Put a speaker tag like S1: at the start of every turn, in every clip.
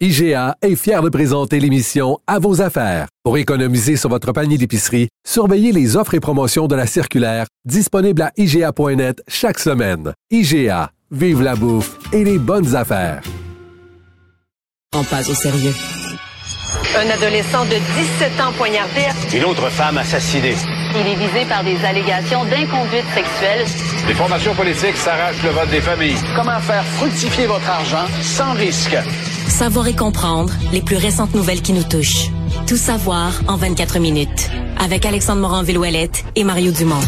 S1: IGA est fier de présenter l'émission À vos affaires. Pour économiser sur votre panier d'épicerie, surveillez les offres et promotions de la circulaire disponible à IGA.net chaque semaine. IGA, vive la bouffe et les bonnes affaires.
S2: En pas au sérieux.
S3: Un adolescent de 17 ans poignardé.
S4: Une autre femme assassinée.
S5: Il est visé par des allégations d'inconduite sexuelle.
S4: Les formations politiques s'arrachent le vote des familles.
S6: Comment faire fructifier votre argent sans risque?
S2: Savoir et comprendre les plus récentes nouvelles qui nous touchent. Tout savoir en 24 minutes. Avec Alexandre Morin-Villouellette et Mario Dumont.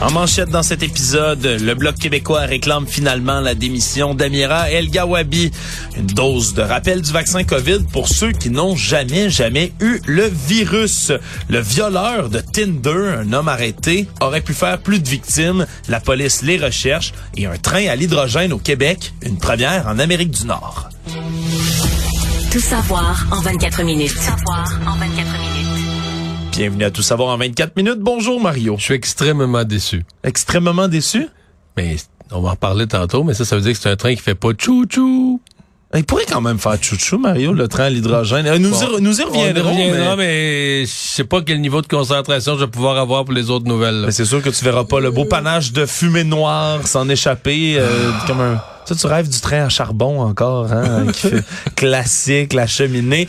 S7: En manchette dans cet épisode, le Bloc québécois réclame finalement la démission d'Amira El Gawabi. Une dose de rappel du vaccin COVID pour ceux qui n'ont jamais, jamais eu le virus. Le violeur de Tinder, un homme arrêté, aurait pu faire plus de victimes. La police les recherche et un train à l'hydrogène au Québec, une première en Amérique du Nord.
S2: Tout savoir en 24 minutes. Tout savoir en 24 minutes.
S7: Bienvenue à Tout savoir en 24 minutes. Bonjour Mario.
S8: Je suis extrêmement déçu.
S7: Extrêmement déçu?
S8: Mais on va en reparler tantôt, mais ça, ça veut dire que c'est un train qui fait pas chou-chou.
S7: Il pourrait quand même faire chouchou, Mario, le train à l'hydrogène. Euh, Nous,
S8: Bon.
S7: y, nous y reviendrons.
S8: On y reviendra,
S7: mais-
S8: mais... je sais pas quel niveau de concentration je vais pouvoir avoir pour les autres nouvelles. là.
S7: mais c'est sûr que tu verras pas le beau panache de fumée noire s'en échapper euh, comme un... Ça, tu rêves du train à charbon encore, hein, qui fait classique, la cheminée.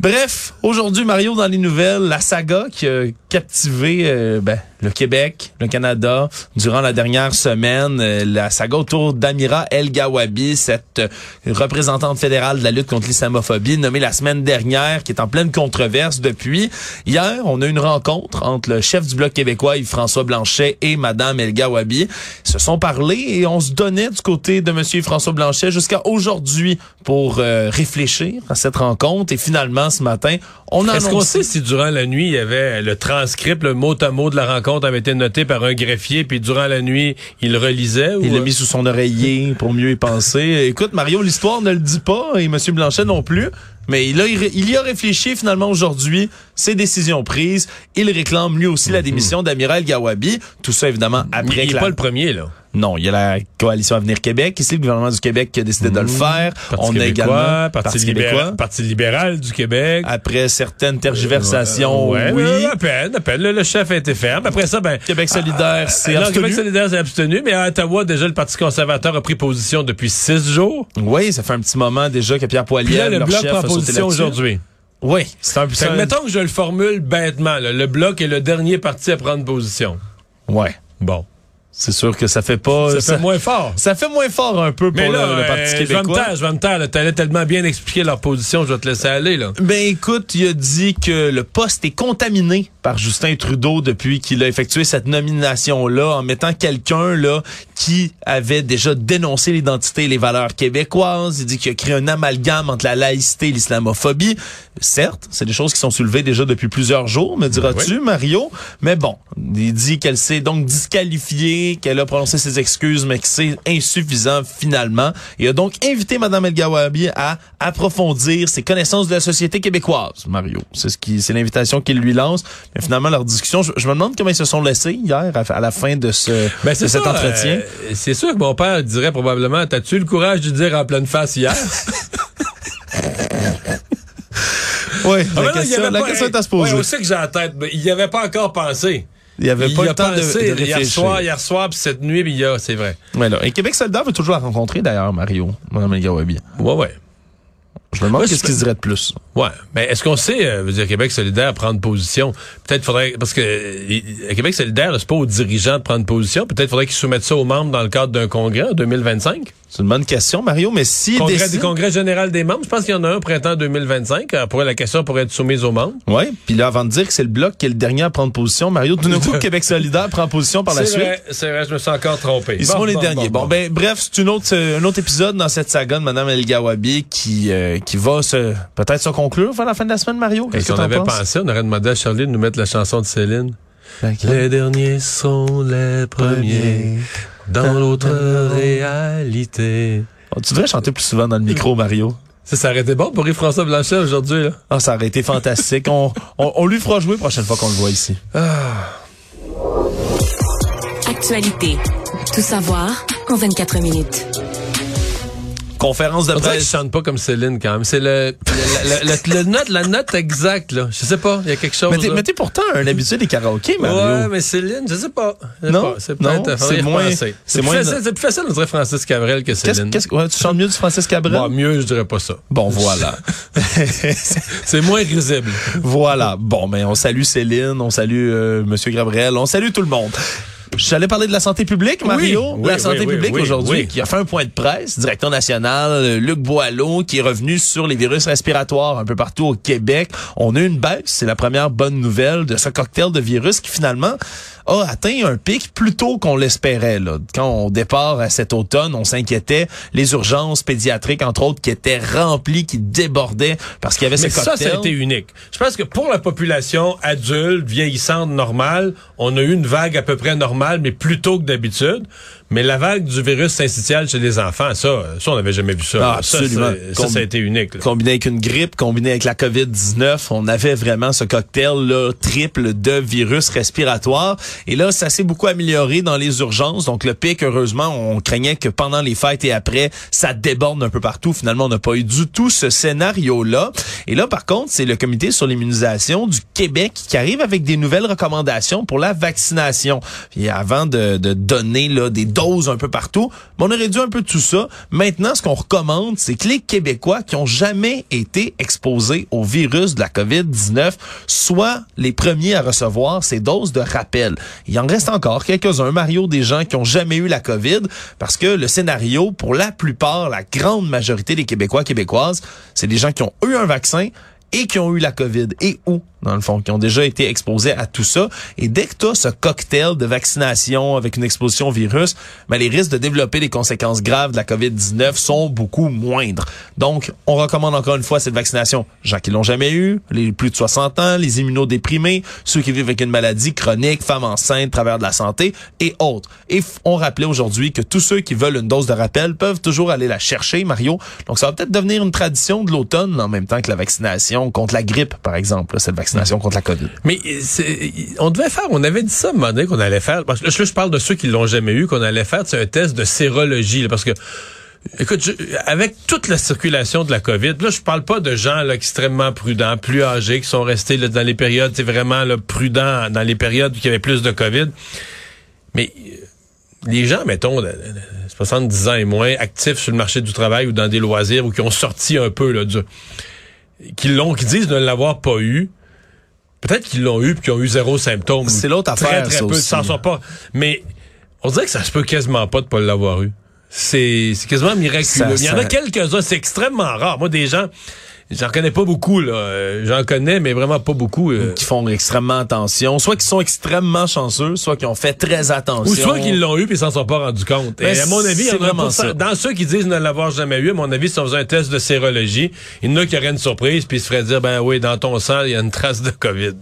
S7: Bref, aujourd'hui, Mario, dans les nouvelles, la saga qui a captivé euh, ben, le Québec, le Canada, durant la dernière semaine, euh, la saga autour d'Amira El Gawabi, cette euh, représentante fédérale de la lutte contre l'islamophobie, nommée la semaine dernière, qui est en pleine controverse depuis. Hier, on a eu une rencontre entre le chef du Bloc québécois, Yves-François Blanchet, et Madame El Gawabi. Ils se sont parlé et on se donnait du côté de Monsieur François Blanchet jusqu'à aujourd'hui pour euh, réfléchir à cette rencontre. Et finalement, ce matin, on a
S8: Est-ce qu'on sait si durant la nuit, il y avait le transcript, le mot à mot de la rencontre avait été noté par un greffier, puis durant la nuit, il relisait?
S7: Il
S8: ou...
S7: l'a mis sous son oreiller pour mieux y penser. Écoute, Mario, l'histoire ne le dit pas et M. Blanchet non plus. Mais il, a, il y a réfléchi finalement aujourd'hui, ses décisions prises. Il réclame lui aussi la démission d'Amiral Gawabi. Tout ça évidemment après
S8: il
S7: que
S8: est
S7: la-
S8: pas le premier, là.
S7: Non, il y a la coalition Avenir Québec. Ici, le gouvernement du Québec qui a décidé de le faire.
S8: Parti
S7: On a également
S8: Parti, libéral, Parti libéral du Québec.
S7: Après certaines tergiversations,
S8: Ouais,
S7: oui.
S8: à peine, à peine. Le, le chef a été ferme. Après ça, ben...
S7: Québec solidaire, c'est abstenu.
S8: Québec solidaire s'est abstenu, mais à Ottawa, déjà, le Parti conservateur a pris position depuis six jours.
S7: Oui, ça fait un petit moment déjà que Pierre Poilievre,
S8: le
S7: leur
S8: Bloc
S7: chef,
S8: prend
S7: a
S8: position aujourd'hui.
S7: Oui, c'est un
S8: Fait que mettons que je le formule bêtement, là, le Bloc est le dernier parti à prendre position.
S7: Ouais.
S8: Bon.
S7: C'est sûr que ça fait pas...
S8: Ça, fait moins fort.
S7: Ça fait moins fort un peu pour
S8: Mais là,
S7: le, le Parti
S8: euh, je vais me
S7: québécois.
S8: taire, je vais me taire. là. T'allais tellement bien expliquer leur position, je vais te laisser aller, là.
S7: Ben écoute, il a dit que le poste est contaminé par Justin Trudeau depuis qu'il a effectué cette nomination-là en mettant quelqu'un là qui avait déjà dénoncé l'identité et les valeurs québécoises. Il dit qu'il a créé un amalgame entre la laïcité et l'islamophobie. Certes, c'est des choses qui sont soulevées déjà depuis plusieurs jours, me diras-tu, Mario. Mais bon, il dit qu'elle s'est donc disqualifiée, qu'elle a prononcé ses excuses, mais que c'est insuffisant finalement. Il a donc invité Mme El Gawabi à approfondir ses connaissances de la société québécoise, Mario. C'est ce qui, c'est l'invitation qu'il lui lance. Mais finalement, leur discussion, je, je me demande comment ils se sont laissés hier à, à la fin de ce
S8: Ben,
S7: de cet
S8: ça,
S7: entretien.
S8: euh, c'est sûr que mon père dirait probablement, t'as-tu le courage de dire en pleine face hier?
S7: oui,
S8: Ah,
S7: la
S8: y
S7: question, la
S8: pas-
S7: question est à se poser.
S8: on sait que j'ai en tête, mais il n'y avait pas encore pensé.
S7: il n'y avait pas le temps de,
S8: pensé
S7: de
S8: hier soir, hier soir, puis cette nuit, puis il y a, c'est vrai.
S7: Ouais, là. Et Québec solidaire veut toujours la rencontrer, d'ailleurs, Mario, Mme El Gawabi.
S8: Ouais, ouais.
S7: Je me demande
S8: Moi,
S7: qu'est-ce
S8: je-
S7: qu'il se dirait de plus.
S8: Ouais, mais est-ce qu'on sait, euh, veut dire Québec solidaire prendre position? Peut-être faudrait parce que euh, Québec solidaire, c'est pas aux dirigeants de prendre position. Peut-être faudrait qu'ils soumettent ça aux membres dans le cadre d'un congrès en 2025.
S7: C'est une bonne question, Mario, mais si
S8: Congrès,
S7: décide...
S8: du Congrès général des membres, je pense qu'il y en a un au printemps 2025. Euh, Pour la question pourrait être soumise aux membres.
S7: Oui, puis là, avant de dire que c'est le Bloc qui est le dernier à prendre position, Mario, tout d'un coup, Québec solidaire prend position par la suite.
S8: c'est vrai, je me suis encore trompé.
S7: Ils
S8: Bon,
S7: seront les
S8: bon,
S7: derniers. Bon,
S8: bon,
S7: ben bref, c'est une autre, euh, un autre épisode dans cette saga de Mme El Gawabi qui euh, qui va se peut-être se conclure vers la fin de la semaine, Mario. Qu'est-ce
S8: si
S7: que
S8: on
S7: t'en
S8: avait pensé, on aurait demandé à Charlie de nous mettre la chanson de Céline.
S7: Laquelle?
S8: Les derniers sont les premiers dans l'autre réalité.
S7: Oh, tu devrais chanter plus souvent dans le micro, Mario.
S8: Ça, ça aurait été bon pour Yves-François Blanchet aujourd'hui, là.
S7: Ah, ça aurait été fantastique. on, on, on lui fera jouer la prochaine fois qu'on le voit ici.
S2: Actualité. Tout savoir en 24 minutes.
S7: Conférence de
S8: je
S7: presse.
S8: chante pas comme Céline quand même. C'est le, le, le- le- le note, la note exacte, là. Je sais pas, il y a quelque chose.
S7: Mais t'es, mais pourtant un habitué des karaokés, Mario.
S8: Ouais, mais Céline, je sais pas.
S7: Non,
S8: pas. C'est
S7: non,
S8: peut-être. faudrait
S7: c'est moins- c'est moins-
S8: facile- c'est plus facile de dire Francis Cabrel que Céline.
S7: qu'est-ce, ouais, tu chantes mieux du Francis Cabrel?
S8: Bon, mieux, je dirais pas ça.
S7: Bon, voilà.
S8: C'est moins risible.
S7: Voilà. Bon, ben on salue Céline, on salue euh, Monsieur Gabriel, on salue tout le monde. J'allais parler de la santé publique, Mario.
S8: oui,
S7: la
S8: oui,
S7: santé
S8: oui,
S7: publique aujourd'hui, qui a fait un point de presse, directeur national euh, Luc Boileau, qui est revenu sur les virus respiratoires un peu partout au Québec. On a eu une baisse, c'est la première bonne nouvelle de ce cocktail de virus qui finalement a atteint un pic plus tôt qu'on l'espérait. Là. Quand on départ à cet automne, on s'inquiétait. Les urgences pédiatriques, entre autres, qui étaient remplies, qui débordaient parce qu'il y avait
S8: Mais
S7: ce
S8: ça,
S7: cocktail.
S8: ça a été unique. Je pense que pour la population adulte, vieillissante, normale, on a eu une vague à peu près normale, mais plus tôt que d'habitude. Mais la vague du virus syncytial chez les enfants, ça, ça on n'avait jamais vu ça.
S7: Ah, absolument.
S8: Ça, ça, a été unique. là.
S7: combiné avec une grippe, combiné avec la COVID-19, on avait vraiment ce cocktail-là triple de virus respiratoires. Et là, ça s'est beaucoup amélioré dans les urgences. Donc, le pic, heureusement, on craignait que pendant les fêtes et après, ça déborde un peu partout. Finalement, on n'a pas eu du tout ce scénario-là. Et là, par contre, c'est le comité sur l'immunisation du Québec qui arrive avec des nouvelles recommandations pour la vaccination. Puis avant de, de donner là, des doses un peu partout, mais on a réduit un peu tout ça. Maintenant, ce qu'on recommande, c'est que les Québécois qui ont jamais été exposés au virus de la COVID-19 soient les premiers à recevoir ces doses de rappel. Il en reste encore quelques-uns, Mario, des gens qui ont jamais eu la COVID, parce que le scénario, pour la plupart, la grande majorité des Québécois, Québécoises, c'est des gens qui ont eu un vaccin et qui ont eu la COVID et où? Dans le fond, qui ont déjà été exposés à tout ça. Et dès que tu as ce cocktail de vaccination avec une exposition au virus, ben, les risques de développer des conséquences graves de la COVID-19 sont beaucoup moindres. Donc, on recommande encore une fois cette vaccination. Gens qui l'ont jamais eu, les plus de 60 ans, les immunodéprimés, ceux qui vivent avec une maladie chronique, femmes enceintes, travers de la santé et autres. Et on rappelait aujourd'hui que tous ceux qui veulent une dose de rappel peuvent toujours aller la chercher, Mario. Donc, ça va peut-être devenir une tradition de l'automne en même temps que la vaccination contre la grippe, par exemple, cette vaccination contre la COVID.
S8: Mais c'est- on devait faire, on avait dit ça à un moment donné qu'on allait faire. Parce que là, je parle de ceux qui l'ont jamais eu, qu'on allait faire un test de sérologie. là, parce que Écoute, je- avec toute la circulation de la COVID, là, je parle pas de gens là, extrêmement prudents, plus âgés, qui sont restés là, dans les périodes, c'est vraiment là, prudents dans les périodes où il y avait plus de COVID. Mais euh, les gens, mettons, de, de- de 70 ans et moins, actifs sur le marché du travail ou dans des loisirs ou qui ont sorti un peu là, du, qui l'ont, qui disent ne l'avoir pas eu. Peut-être qu'ils l'ont eu puis qu'ils ont eu zéro symptôme.
S7: C'est l'autre
S8: Très,
S7: affaire,
S8: très
S7: ça
S8: peu, s'en sortent pas. Mais on dirait que ça se peut quasiment pas de pas l'avoir eu. C'est quasiment miraculeux.
S7: Ça-
S8: Il y en a quelques-uns, c'est extrêmement rare. Moi, des gens, j'en connais pas beaucoup, là. Euh, J'en connais, mais vraiment pas beaucoup. euh.
S7: qui font extrêmement attention, soit qui sont extrêmement chanceux, soit qui ont fait très attention.
S8: Ou soit qu'ils l'ont eu puis ils s'en sont pas rendus compte.
S7: Ben,
S8: Et à mon avis, il y en a
S7: vraiment ça.
S8: Dans ceux qui disent ne l'avoir jamais eu, à mon avis, si on faisait un test de sérologie, il y en a qui auraient une surprise puis ils se feraient dire, ben oui, dans ton sang, il y a une trace de COVID.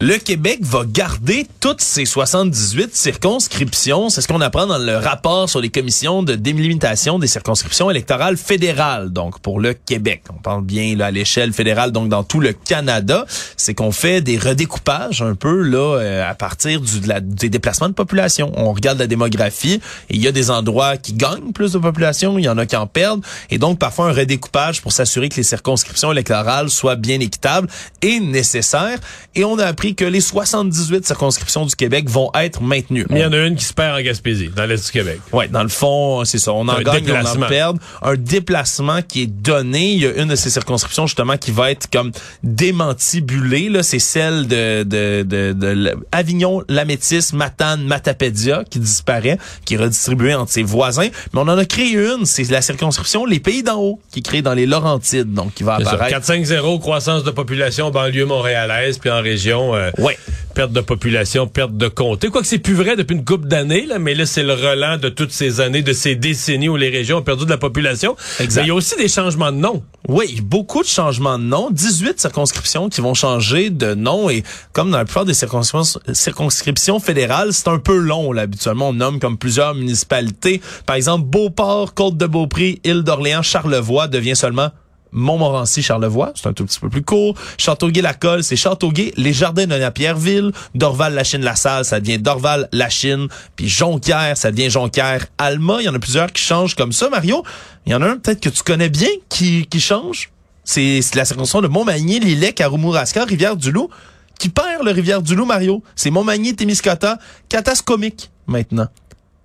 S7: Le Québec va garder toutes ses 78 circonscriptions. C'est ce qu'on apprend dans le rapport sur les commissions de délimitation des circonscriptions électorales fédérales. Donc, pour le Québec. On parle bien là, à l'échelle fédérale, donc dans tout le Canada. C'est qu'on fait des redécoupages un peu là euh, à partir du, de la- des déplacements de population. On regarde la démographie il y a des endroits qui gagnent plus de population, il y en a qui en perdent. Et donc, parfois, un redécoupage pour s'assurer que les circonscriptions électorales soient bien équitables et nécessaires. Et on a appris que les 78 circonscriptions du Québec vont être maintenues.
S8: Mais il y en a une qui se perd en Gaspésie, dans l'Est du Québec.
S7: Ouais, dans le fond, c'est ça. On en gagne, on en perd. Un déplacement qui est donné. Il y a une de ces circonscriptions, justement, qui va être comme démantibulée, là. C'est celle de, de, de, de Avignon, Lamétis, Matane, Matapédia, qui disparaît, qui est redistribuée entre ses voisins. Mais on en a créé une. C'est la circonscription Les Pays d'en haut, qui est créée dans les Laurentides, donc qui va apparaître.
S8: 4-5-0, croissance de population, banlieue montréalaise, puis en région, euh,
S7: Ouais.
S8: perte de population, perte de comté. Quoique c'est plus vrai depuis une couple d'années, là, mais là, c'est le relent de toutes ces années, de ces décennies où les régions ont perdu de la population.
S7: Exact.
S8: Mais il y a aussi des changements de nom.
S7: Oui, beaucoup de changements de nom, 18 circonscriptions qui vont changer de nom et comme dans la plupart des circonscriptions, circonscriptions fédérales, c'est un peu long. Là. Habituellement, on nomme comme plusieurs municipalités. Par exemple, Beauport, Côte-de-Beaupré, Île-d'Orléans, Charlevoix devient seulement Montmorency, Charlevoix, c'est un tout petit peu plus court. Châteauguay-Lacolle, c'est Châteauguay. Les Jardins de Pierreville, Dorval-Lachine-la-Salle, ça devient Dorval-Lachine. Puis Jonquière, ça devient Jonquière-Alma. Il y en a plusieurs qui changent comme ça, Mario. Il y en a un peut-être que tu connais bien qui, qui change. C'est la circonscription de Montmagny, Lillet, Karumouraska, Rivière-du-Loup, qui perd le Rivière-du-Loup, Mario. C'est Montmagny, Témiscouata, Catascomique, maintenant.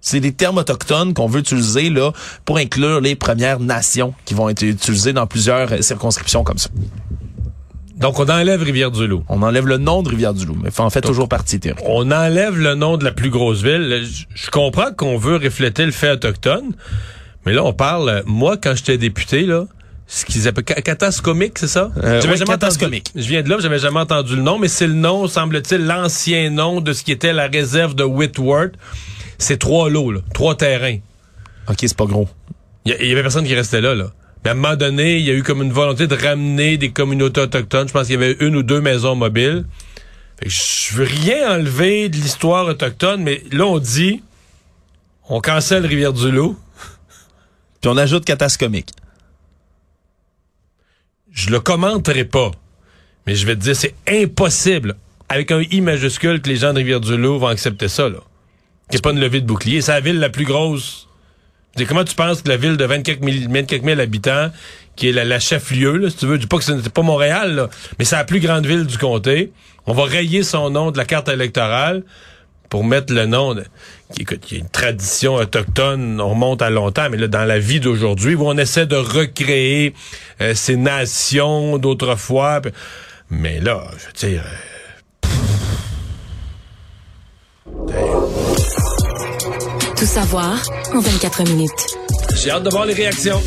S7: C'est des termes autochtones qu'on veut utiliser là pour inclure les Premières Nations qui vont être utilisées dans plusieurs euh, circonscriptions comme ça.
S8: Donc, on enlève Rivière-du-Loup.
S7: On enlève le nom de Rivière-du-Loup, mais en fait toujours partie théorique.
S8: On enlève le nom de la plus grosse ville. Je, je comprends qu'on veut refléter le fait autochtone, mais là, on parle, euh, moi, quand j'étais député, là, ce qu'ils appellent Ca- Catascomique, c'est ça?
S7: Euh,
S8: J'avais
S7: oui,
S8: jamais
S7: Catascomique.
S8: entendu- Je viens de là, j'avais jamais entendu le nom, mais c'est le nom, semble-t-il, l'ancien nom de ce qui était la réserve de Whitworth. C'est trois lots, là, trois terrains.
S7: OK, c'est pas gros.
S8: Il y, avait personne qui restait là, là. Mais à un moment donné, il y a eu comme une volonté de ramener des communautés autochtones. Je pense qu'il y avait une ou deux maisons mobiles. Fait que je veux rien enlever de l'histoire autochtone, mais là, on dit, on cancelle Rivière-du-Loup.
S7: Puis on ajoute Catascomique.
S8: Je le commenterai pas. Mais je vais te dire, c'est impossible, avec un I majuscule, que les gens de Rivière-du-Loup vont accepter ça, là. C'est pas une levée de bouclier. C'est la ville la plus grosse. Dis, comment tu penses que la ville de 24 000, 24 000 habitants, qui est la, la chef-lieu, si tu veux, dis pas que ce n'est pas Montréal, là, mais c'est la plus grande ville du comté. On va rayer son nom de la carte électorale pour mettre le nom de, qui, écoute, qui est une tradition autochtone, on remonte à longtemps, mais là, dans la vie d'aujourd'hui, où on essaie de recréer euh, ces nations d'autrefois. Mais là, je veux dire, euh,
S2: Tout savoir en 24 minutes.
S8: j'ai hâte de voir les réactions.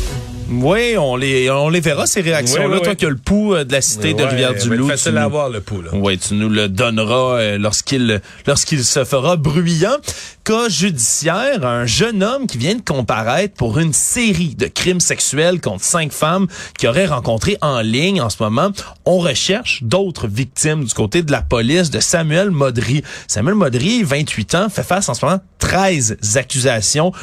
S7: Oui, on les, on les verra, ces réactions-là.
S8: Oui, oui,
S7: Toi
S8: oui.
S7: qui as le pouls euh, de la cité de Rivière-du-Loup. tu
S8: facile à avoir le pouls, là.
S7: Oui, tu nous le donneras euh, lorsqu'il lorsqu'il se fera bruyant. Cas judiciaire, un jeune homme qui vient de comparaître pour une série de crimes sexuels contre cinq femmes qu'il aurait rencontrées en ligne en ce moment. On recherche d'autres victimes du côté de la police de Samuel Modry. Samuel Modry, 28 ans, fait face en ce moment 13 accusations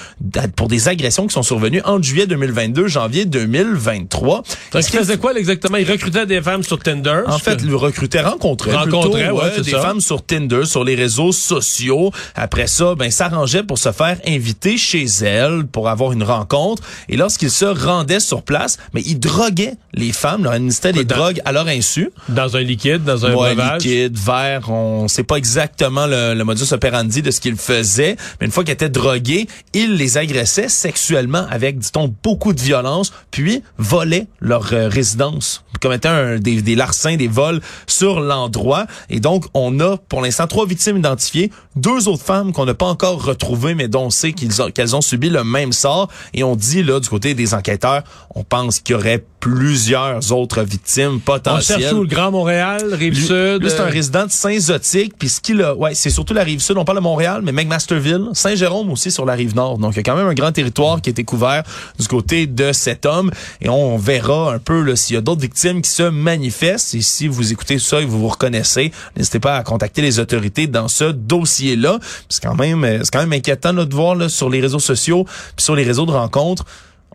S7: pour des agressions qui sont survenues entre juillet 2022 janvier 2023.
S8: Donc, il
S7: que-
S8: faisait quoi, exactement? Il recrutait des femmes sur Tinder.
S7: en fait, le recrutait rencontrait,
S8: Rencontrait,
S7: plutôt,
S8: ouais,
S7: des
S8: ça.
S7: femmes sur Tinder, sur les réseaux sociaux. Après ça, ben s'arrangeait pour se faire inviter chez elle pour avoir une rencontre. Et lorsqu'il se rendait sur place, mais il droguait les femmes, leur administrait des
S8: Dans-
S7: drogues à leur insu.
S8: dans un liquide, dans un
S7: Ouais, liquide, verre, on sait pas exactement le, le modus operandi de ce qu'il faisait, mais une fois qu'il était drogué, il les agressait sexuellement avec, dit-on, beaucoup de violence, puis volait leur euh, résidence, commettait un, des, des larcins, des vols sur l'endroit. Et donc, on a pour l'instant trois victimes identifiées, deux autres femmes qu'on n'a pas encore retrouvées, mais dont on sait qu'ils ont- qu'elles ont subi le même sort. Et on dit, là, du côté des enquêteurs, on pense qu'il y aurait plusieurs autres victimes
S8: On
S7: potentielles.
S8: cherche où? Le Grand Montréal, Rive-Sud?
S7: c'est un
S8: euh,
S7: résident de Saint-Zotique, puis ce qu'il a, ouais, c'est surtout la rive sud. On parle de Montréal, mais McMasterville, Saint-Jérôme aussi sur la rive nord. Donc, il y a quand même un grand territoire qui a été couvert du côté de homme. Et on verra un peu s'il y a d'autres victimes qui se manifestent. Et si vous écoutez ça et vous vous reconnaissez, n'hésitez pas à contacter les autorités dans ce dossier-là. C'est quand même, euh, c'est quand même inquiétant là, de voir là, sur les réseaux sociaux, puis sur les réseaux de rencontres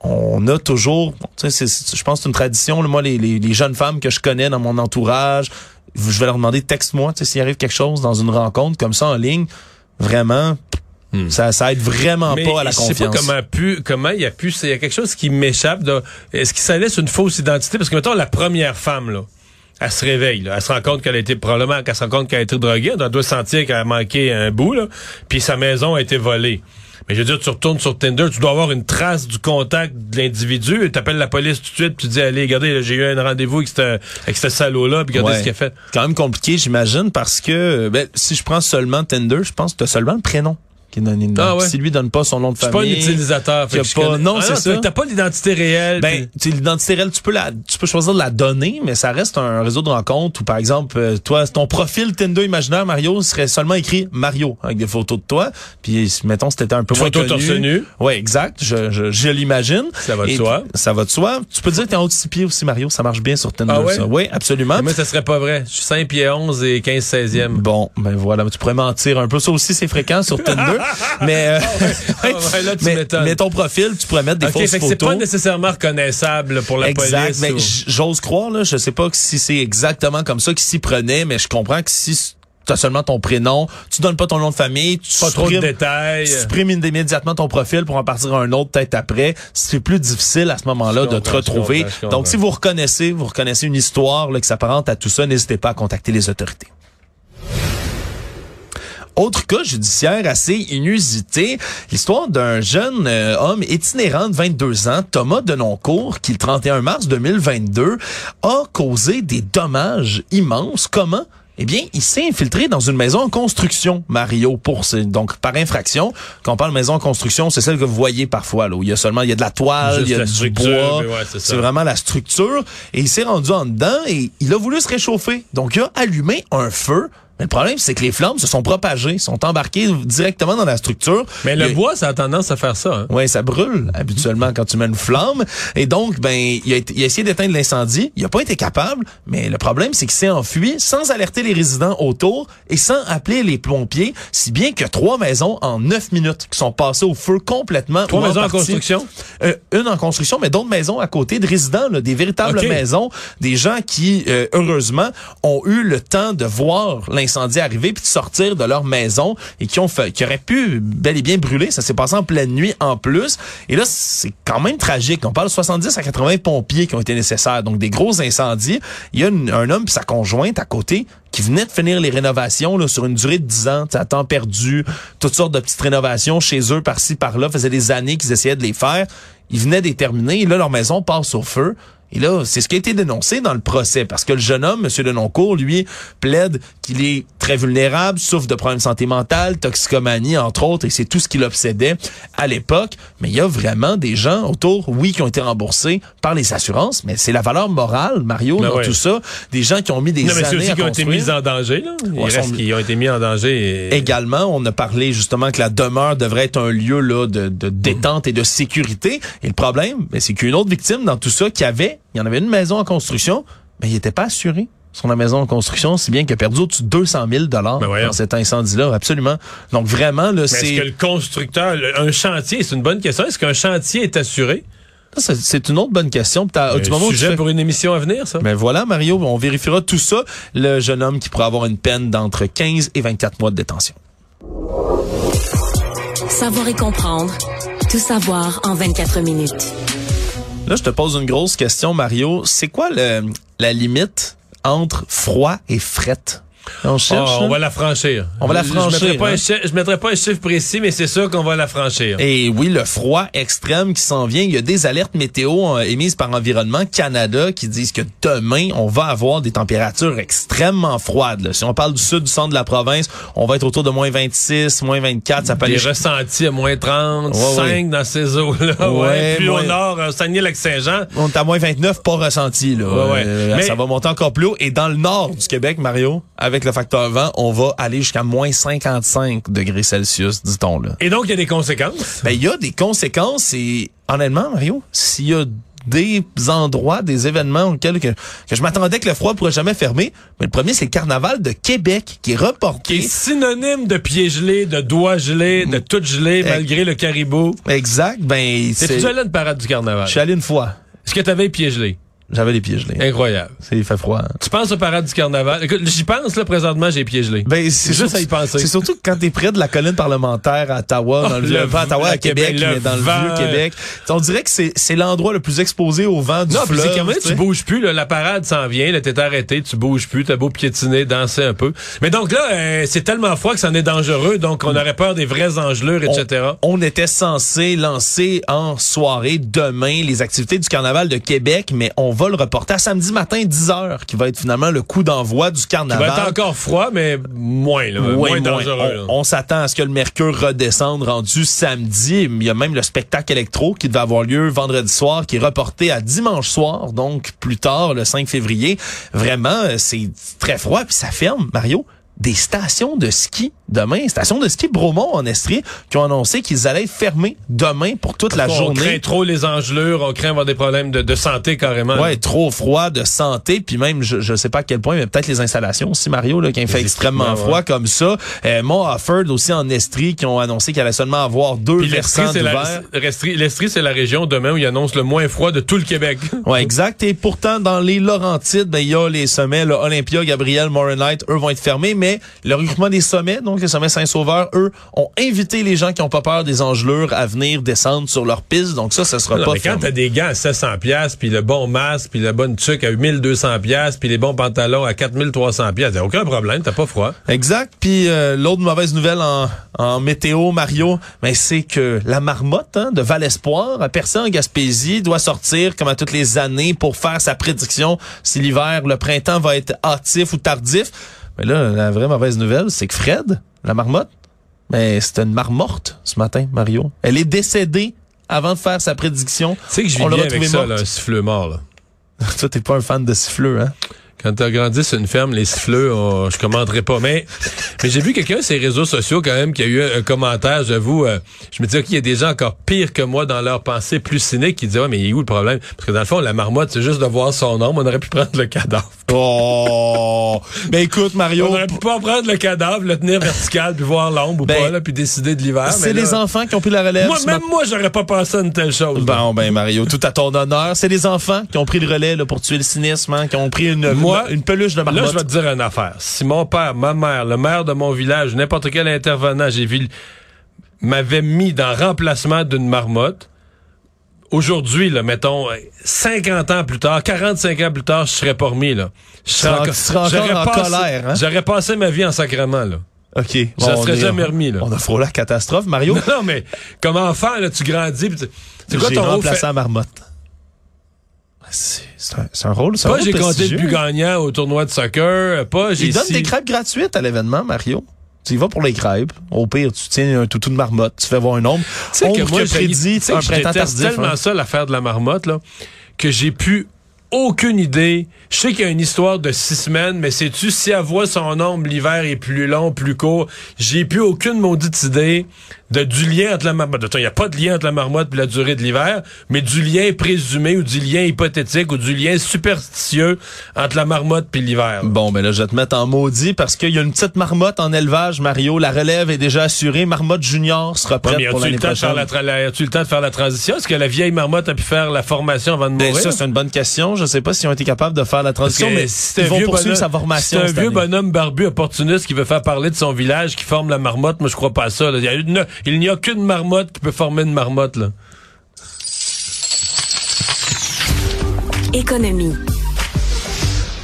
S7: on a toujours, tu sais, je pense que c'est une tradition. moi, les, les, les jeunes femmes que je connais dans mon entourage, je vais leur demander texte-moi, tu sais, s'il arrive quelque chose dans une rencontre comme ça en ligne, vraiment, ça, ça aide vraiment
S8: mais
S7: pas à la
S8: je sais pas
S7: confiance.
S8: comment, pu, comment il y a pu, il y a quelque chose qui m'échappe. Est-ce qu'il ça laisse une fausse identité? Parce que, mettons, la première femme, là, elle se réveille. Là. Elle se rend compte qu'elle a été probablement qu'elle se rend compte qu'elle a été droguée. Elle doit sentir qu'elle a manqué un bout. Là. Puis sa maison a été volée. Mais je veux dire, tu retournes sur Tinder, tu dois avoir une trace du contact de l'individu. Tu appelles la police tout de suite, puis tu dis, allez, regardez, j'ai eu un rendez-vous avec ce salaud-là, puis regardez
S7: Ouais.
S8: ce qu'il a fait.
S7: quand même compliqué, j'imagine, parce que ben, si je prends seulement Tinder, je pense que t'as seulement le prénom qui dedans.
S8: Ah ouais.
S7: Si lui donne pas son nom de
S8: Je suis pas un
S7: famille.
S8: utilisateur. fait que
S7: pas-
S8: connais-
S7: non,
S8: Ah
S7: c'est ça.
S8: T'as pas l'identité réelle.
S7: Ben, tu sais, l'identité réelle, tu peux la, tu peux choisir de la donner, mais ça reste un réseau de rencontres où, par exemple, euh, toi, ton profil Tinder imaginaire, Mario, serait seulement écrit Mario, avec des photos de toi. Puis, mettons, si t'étais un peu moins
S8: Photo torse nu.
S7: Ouais, exact. Je, je, je l'imagine.
S8: Ça va de
S7: Et
S8: soi.
S7: Ça va de soi. Tu peux dire que t'es en haut de pieds aussi, Mario. Ça marche bien sur Tinder,
S8: Ah ouais?
S7: ça. Oui, absolument.
S8: Mais ça serait pas vrai. Je suis 5 pieds 11 et 15 16e.
S7: Bon, ben voilà, tu pourrais mentir un peu. Ça aussi, c'est fréquent sur Tinder. Mais, euh,
S8: Ah ouais, là, tu
S7: mais, ton profil, tu pourrais mettre des
S8: OK,
S7: fausses
S8: fait que c'est
S7: photos.
S8: pas nécessairement reconnaissable pour la
S7: exact.
S8: police.
S7: Mais
S8: ou-
S7: j'ose croire, là, je sais pas si c'est exactement comme ça qu'il s'y prenait, mais je comprends que si tu as seulement ton prénom, tu donnes pas ton nom de famille, tu
S8: Pas trop de détails.
S7: tu supprimes immédiatement ton profil pour en partir à un autre peut-être après. C'est plus difficile à ce moment-là de te
S8: je
S7: retrouver.
S8: comprends, je comprends.
S7: Donc, si vous reconnaissez, vous reconnaissez une histoire là, qui s'apparente à tout ça, n'hésitez pas à contacter les autorités. Autre cas judiciaire assez inusité, l'histoire d'un jeune euh, homme itinérant de 22 ans, Thomas Denoncourt, qui le 31 mars 2022 a causé des dommages immenses. Comment? Eh bien, il s'est infiltré dans une maison en construction, Mario, pour donc par infraction. Quand on parle maison en construction, c'est celle que vous voyez parfois, là, où il y a seulement il y a de la toile,
S8: Juste
S7: il y a du bois.
S8: ouais, c'est
S7: vraiment la structure. Et il s'est rendu en dedans et il a voulu se réchauffer. Donc, il a allumé un feu. Mais le problème, c'est que les flammes se sont propagées, sont embarquées directement dans la structure.
S8: Mais le
S7: a-
S8: bois, ça a tendance à faire ça. Hein?
S7: Ouais, ça brûle habituellement quand tu mets une flamme. Et donc, ben, il a, été- il a essayé d'éteindre l'incendie. Il a pas été capable. Mais le problème, c'est qu'il s'est enfui sans alerter les résidents autour et sans appeler les pompiers. Si bien que trois maisons en neuf minutes qui sont passées au feu complètement.
S8: Trois maisons en
S7: partie.
S8: construction?
S7: Euh, une en construction, mais d'autres maisons à côté de résidents, là, des véritables maisons, des gens qui, euh, heureusement, ont eu le temps de voir l'incendie arriver puis de sortir de leur maison et qui ont fait, qui auraient pu bel et bien brûler. Ça s'est passé en pleine nuit en plus. Et là, c'est quand même tragique. On parle de 70 à 80 pompiers qui ont été nécessaires. Donc, des gros incendies. Il y a un homme et sa conjointe à côté qui venaient de finir les rénovations là, sur une durée de 10 ans, à temps perdu, toutes sortes de petites rénovations chez eux, par-ci, par-là, faisait des années qu'ils essayaient de les faire. Ils venaient de les terminer et là, leur maison passe au feu. Et là, c'est ce qui a été dénoncé dans le procès, parce que le jeune homme, M. Denoncourt, lui, plaide qu'il est très vulnérable, souffre de problèmes de santé mentale, toxicomanie, entre autres, et c'est tout ce qui l'obsédait à l'époque. Mais il y a vraiment des gens autour, oui, qui ont été remboursés par les assurances, mais c'est la valeur morale, Mario,
S8: Ben
S7: dans
S8: ouais.
S7: tout ça. Des gens qui ont mis des
S8: Non, mais
S7: années
S8: aussi
S7: à
S8: qui ont été mis en danger. Là. Il
S7: Ouais,
S8: reste
S7: sont-
S8: qu'ils ont été mis en danger. Et...
S7: Également, on a parlé justement que la demeure devrait être un lieu là de, de détente et de sécurité. Et le problème, ben, c'est qu'une autre victime dans tout ça qui avait, il y en avait une maison en construction, mais il n'était pas assuré sur la maison en construction, si bien qu'il a perdu au-dessus de 200 000 dollars
S8: Ben
S7: dans cet incendie-là, absolument. Donc vraiment, là,
S8: Mais est-ce
S7: c'est
S8: que le constructeur, le- un chantier, c'est une bonne question. Est-ce qu'un chantier est assuré?
S7: c'est une autre bonne question. T'as- du
S8: Un
S7: moment où tu
S8: sujet
S7: fais-
S8: pour une émission à venir, ça?
S7: Ben voilà, Mario, on vérifiera tout ça. Le jeune homme qui pourrait avoir une peine d'entre 15 et 24 mois de détention.
S2: Savoir et comprendre. Tout savoir en 24 minutes.
S7: Là, je te pose une grosse question, Mario. C'est quoi le, la limite entre froid et frette? On cherche.
S8: Ah, on
S7: là?
S8: va la franchir.
S7: On va la
S8: Je-
S7: franchir,
S8: Je mettrai pas,
S7: hein?
S8: je mettrai pas un chiffre précis, mais c'est sûr qu'on va la franchir.
S7: Et oui, le froid extrême qui s'en vient. Il y a des alertes météo euh, émises par Environnement Canada qui disent que demain, on va avoir des températures extrêmement froides. là. Si on parle du sud, du centre de la province, on va être autour de moins 26, moins 24. Ça peut
S8: Des
S7: aller
S8: ressentis à moins 35
S7: Ouais, ouais.
S8: dans ces eaux-là. Ouais, Plus au nord, euh, Saguenay-Lac-Saint-Jean.
S7: On est à moins 29, pas ressenti. Là.
S8: Ouais, ouais.
S7: Euh,
S8: Mais-
S7: Ça va monter encore plus haut. Et dans le nord du Québec, Mario, avec le facteur vent, on va aller jusqu'à moins 55 degrés Celsius, dit-on. là.
S8: Et donc, il y a des conséquences?
S7: Ben, il y a des conséquences et honnêtement, Mario, s'il y a des endroits, des événements auxquels que, que je m'attendais que le froid pourrait jamais fermer, mais le premier, c'est le carnaval de Québec qui est
S8: qui est
S7: reporté.
S8: synonyme de pieds gelés, de doigts gelés, de tout gelé, malgré le caribou.
S7: Exact, ben,
S8: C'est
S7: c'est...
S8: déjà là une parade du carnaval?
S7: Je suis allé une fois.
S8: Est-ce que tu avais les pieds gelés?
S7: J'avais les pieds gelés.
S8: Incroyable.
S7: C'est, il fait froid. hein.
S8: Tu penses au parade du carnaval? Écoute, j'y pense, là, présentement, j'ai les pieds gelés.
S7: Ben,
S8: C'est juste à y penser.
S7: C'est surtout quand t'es près de la colline parlementaire à Ottawa, dans
S8: Oh,
S7: le,
S8: le
S7: pas à Ottawa, à Québec,
S8: Québec,
S7: mais dans le vieux Québec. On dirait que c'est, c'est l'endroit le plus exposé au vent du
S8: Non,
S7: fleuve.
S8: c'est quand
S7: tu
S8: bouges plus, là, la parade s'en vient, là, t'es arrêté, tu bouges plus, t'as beau piétiner, danser un peu. Mais donc là, euh, c'est tellement froid que c'en est dangereux, donc on aurait peur des vraies engelures, etc.
S7: On était censé lancer en soirée demain les activités du carnaval de Québec, mais on va le reporter à samedi matin 10h, qui va être finalement le coup d'envoi du
S8: Il
S7: carnaval.
S8: va être encore froid, mais moins, là,
S7: Ouais,
S8: moins
S7: moins.
S8: dangereux. là.
S7: On, on s'attend à ce que le mercure redescende rendu samedi. Il y a même le spectacle électro qui devait avoir lieu vendredi soir, qui est reporté à dimanche soir, donc plus tard, le 5 février. Vraiment, euh, c'est très froid, puis ça ferme, Mario. Des stations de ski demain, stations de ski Bromont en Estrie, qui ont annoncé qu'ils allaient fermer demain pour toute la
S8: on
S7: journée.
S8: craint trop les engelures, on craint avoir des problèmes de, de santé carrément.
S7: Ouais, trop froid de santé, puis même je je sais pas à quel point, mais peut-être les installations aussi Mario là, qui fait
S8: Les
S7: extrêmement
S8: équipements,
S7: froid comme ça. Euh, Mont aussi en Estrie qui ont annoncé qu'il allait seulement avoir deux
S8: Puis
S7: versants d'hiver.
S8: l'Estrie- c'est la région demain où ils annoncent le moins froid de tout le Québec.
S7: Ouais, exact. Et pourtant, dans les Laurentides, ben, il y a les sommets, là, Olympia, Gabriel, Moronite, eux vont être fermés, mais le regroupement des sommets, donc les sommets Saint-Sauveur, eux, ont invité les gens qui ont pas peur des engelures à venir descendre sur leur piste. Donc ça, ça sera
S8: Non,
S7: pas
S8: mais quand t'as des gants à 700 pièces puis le bon masque, puis la bonne tuque à 1200 pièces puis les bons pantalons à 4300 pièces, aucun problème, t'as pas froid.
S7: Exact. Puis euh, l'autre mauvaise nouvelle en, en météo, Mario, ben, c'est que la marmotte hein, de Val Espoir, à percé en Gaspésie, doit sortir comme à toutes les années pour faire sa prédiction si l'hiver, le printemps va être hâtif ou tardif. Mais là, la vraie mauvaise nouvelle, c'est que Fred, la marmotte, ben, c'était une marmotte ce matin, Mario. Elle est décédée avant de faire sa prédiction.
S8: Tu sais que je vis bien avec
S7: retrouvée
S8: ça,
S7: morte.
S8: là, un siffleux mort. Là.
S7: Toi, t'es pas un fan de siffleux, hein?
S8: Quand t'as grandi sur une ferme, les siffleux, on- je commenterai pas. Mais, mais j'ai vu quelqu'un sur les réseaux sociaux quand même qui a eu un, un commentaire, j'avoue. euh, je me disais qu'il y a des gens encore pires que moi dans leur pensée plus cynique qui disaient ouais mais il est où le problème? Parce que dans le fond la marmotte c'est juste de voir son ombre, on aurait pu prendre le cadavre.
S7: Oh! ben écoute, Mario.
S8: On aurait pu pas prendre le cadavre, le tenir vertical puis voir l'ombre ou
S7: Ben,
S8: pas là puis décider de l'hiver.
S7: C'est les
S8: là,
S7: enfants qui ont pris la relève.
S8: Moi même moi j'aurais pas pensé à une telle chose.
S7: Bon, ben Mario, tout à ton honneur. C'est les enfants qui ont pris le relais là, pour tuer le cynisme, hein, qui ont pris une,
S8: Moi,
S7: une peluche de marmotte.
S8: Là, je vais te dire une affaire. Si mon père, ma mère, le maire de mon village, n'importe quel intervenant, j'ai vu, m'avait mis dans remplacement d'une marmotte, aujourd'hui, là, mettons, euh, 50 ans plus tard, 45 ans plus tard, je serais pas remis, là. Je
S7: serais encore en
S8: passé-
S7: colère, hein?
S8: J'aurais passé ma vie en sacrement, là.
S7: OK.
S8: Je
S7: Bon,
S8: jamais remis, là.
S7: On a frôlé la catastrophe, Mario.
S8: Non, mais, comme enfant, là, tu grandis, pis tu- c'est quoi ton rôle?
S7: remplacé
S8: fait-
S7: la marmotte. C'est c'est un, un rôle, un
S8: Pas j'ai compté le plus gagnant au tournoi de soccer, pas j'ai
S7: Ils donnent des crêpes gratuites à l'événement, Mario. Tu y vas pour les crêpes. Au pire, tu tiens un toutou de marmotte, tu fais voir un nombre.
S8: Tu sais que
S7: Ombre
S8: moi,
S7: que prédit
S8: tu sais
S7: un printemps tardif.
S8: tellement
S7: hein.
S8: ça, l'affaire de la marmotte, là, que j'ai pu aucune idée. Je sais qu'il y a une histoire de six semaines, mais sais-tu, si elle voit son ombre, l'hiver est plus long, plus court, j'ai plus aucune maudite idée de, du lien entre la marmotte. Attends, Il n'y a pas de lien entre la marmotte et la durée de l'hiver, mais du lien présumé ou du lien hypothétique ou du lien superstitieux entre la marmotte et l'hiver.
S7: Bon, ben là, je vais te mettre en maudit parce qu'il y a une petite marmotte en élevage, Mario. La relève est déjà assurée. Marmotte junior sera
S8: Ouais,
S7: prête
S8: mais
S7: pour l'année
S8: le, temps de faire
S7: prochaine.
S8: la as-tu le temps de faire la transition? Est-ce que la vieille marmotte a pu faire la formation avant de
S7: Ben,
S8: mourir?
S7: ça, c'est une bonne question. Je sais pas s'ils ont été capables de faire la transition, mais
S8: si
S7: ils vont
S8: vieux
S7: poursuivre
S8: bonhomme-
S7: sa formation.
S8: c'est un
S7: cette
S8: vieux
S7: année.
S8: bonhomme barbu opportuniste qui veut faire parler de son village, qui forme la marmotte. Moi, je crois pas à ça. là. Il y a une- il n'y a qu'une marmotte qui peut former une marmotte. Là.
S2: Économie.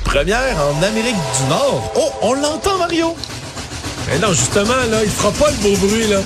S7: Première en Amérique du Nord. Oh, on l'entend, Mario.
S8: Mais non, justement, là, il fera pas le beau bruit. là.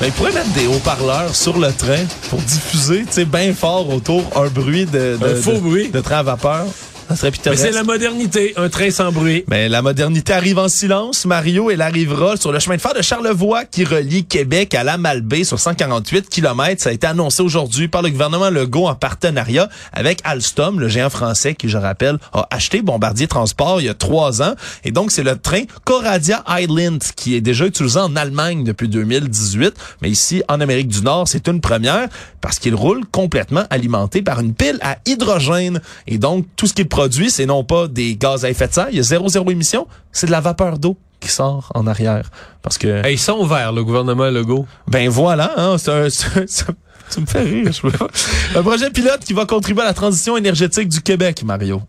S7: Ben, ils pourraient mettre des haut-parleurs sur le train pour diffuser, tu sais, bien fort autour un bruit de, de,
S8: Un faux
S7: de-
S8: bruit.
S7: de train à vapeur. Ça serait
S8: Mais
S7: pittoresque.
S8: c'est la modernité, un train sans bruit.
S7: Mais la modernité arrive en silence. Mario, elle arrivera sur le chemin de fer de Charlevoix qui relie Québec à la Malbaie sur 148 km. Ça a été annoncé aujourd'hui par le gouvernement Legault en partenariat avec Alstom, le géant français qui, je rappelle, a acheté Bombardier Transport il y a trois ans. Et donc, c'est le train Coradia Island qui est déjà utilisé en Allemagne depuis 2018. Mais ici, en Amérique du Nord, c'est une première parce qu'il roule complètement alimenté par une pile à hydrogène. Et donc, tout ce qu'il produit, c'est non pas des gaz à effet de serre, il y a zéro, zéro émission, c'est de la vapeur d'eau qui sort en arrière. Parce que,
S8: Hey, ils sont verts, le gouvernement Legault.
S7: ben voilà, hein, c'est un- Tu me fais rire, je pas. Un projet pilote qui va contribuer à la transition énergétique du Québec, Mario.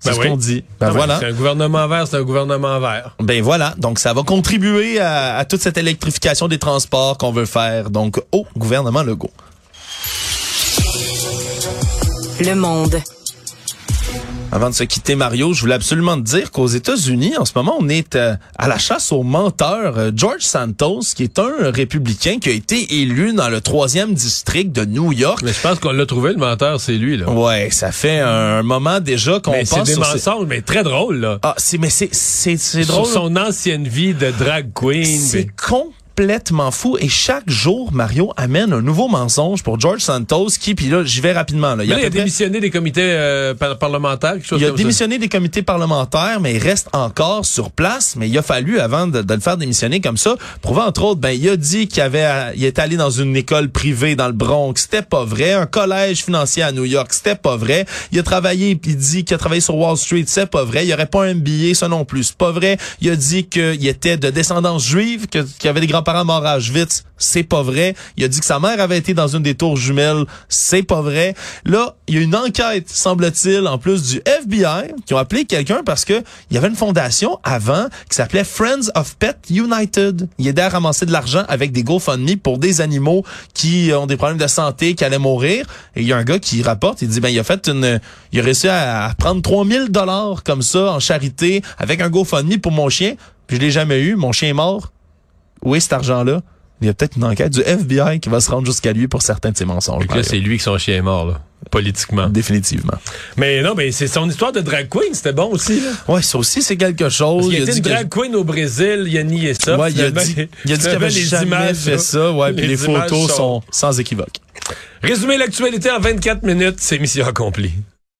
S7: C'est
S8: Ben
S7: ce
S8: oui.
S7: qu'on dit. Ben, voilà.
S8: C'est un gouvernement vert, c'est un gouvernement vert.
S7: Ben voilà. Donc, ça va contribuer à, à toute cette électrification des transports qu'on veut faire. Donc, au gouvernement Legault.
S2: Le monde.
S7: Avant de se quitter, Mario, je voulais absolument te dire qu'aux États-Unis, en ce moment, on est euh, à la chasse aux menteurs. Euh, George Santos, qui est un républicain qui a été élu dans le troisième district de New York.
S8: Mais je pense qu'on l'a trouvé, le menteur, c'est lui, là.
S7: Ouais, ça fait un moment déjà qu'on
S8: Mais c'est
S7: pense
S8: des mensonges, mais très drôle, là.
S7: Ah, c'est mais c'est c'est c'est
S8: Sur
S7: drôle.
S8: son ancienne vie de drag queen.
S7: C'est
S8: puis-
S7: complètement fou et chaque jour Mario amène un nouveau mensonge pour George Santos qui puis là j'y vais rapidement là.
S8: Il a démissionné des comités euh, par- parlementaires, quelque chose
S7: il a
S8: comme
S7: démissionné des comités parlementaires, mais il reste encore sur place. Mais il a fallu, avant de, de le faire démissionner comme ça, prouver entre autres, ben il a dit qu'il avait, il est allé dans une école privée dans le Bronx, c'était pas vrai. Un collège financier à New York, c'était pas vrai. Il a travaillé, puis il dit qu'il a travaillé sur Wall Street, c'est pas vrai. Il aurait pas un MBA, ça non plus, c'est pas vrai. Il a dit qu'il était de descendance juive, qu'il avait des grands-parents Auschwitz, c'est pas vrai. Il a dit que sa mère avait été dans une des tours jumelles, c'est pas vrai. Là, il y a une enquête, semble-t-il, en plus du FBI, qui ont appelé quelqu'un parce que il y avait une fondation avant qui s'appelait Friends of Pet United. Il aidait à ramasser de l'argent avec des GoFundMe pour des animaux qui ont des problèmes de santé, qui allaient mourir. Et il y a un gars qui rapporte, il dit, ben, il a fait une, il a réussi à, à prendre 3000 dollars comme ça en charité avec un GoFundMe pour mon chien. Puis je l'ai jamais eu. Mon chien est mort. Où est cet argent-là? Il y a peut-être une enquête du FBI qui va se rendre jusqu'à lui pour certains de ses mensonges.
S8: Là, c'est lui que son chien est mort, là, politiquement.
S7: Définitivement.
S8: Mais non, mais c'est son histoire de drag queen, c'était bon aussi, là.
S7: Ouais, ça aussi, c'est quelque chose.
S8: Qu'il
S7: Il a dit
S8: une
S7: que-
S8: drag queen au Brésil, il a nié ça.
S7: Ouais, il a dit, il a dit qu'il avait
S8: les
S7: jamais
S8: images,
S7: fait
S8: là,
S7: ça. Ouais, puis les photos sont sans équivoque.
S8: Résumer l'actualité en 24 minutes, c'est mission accomplie.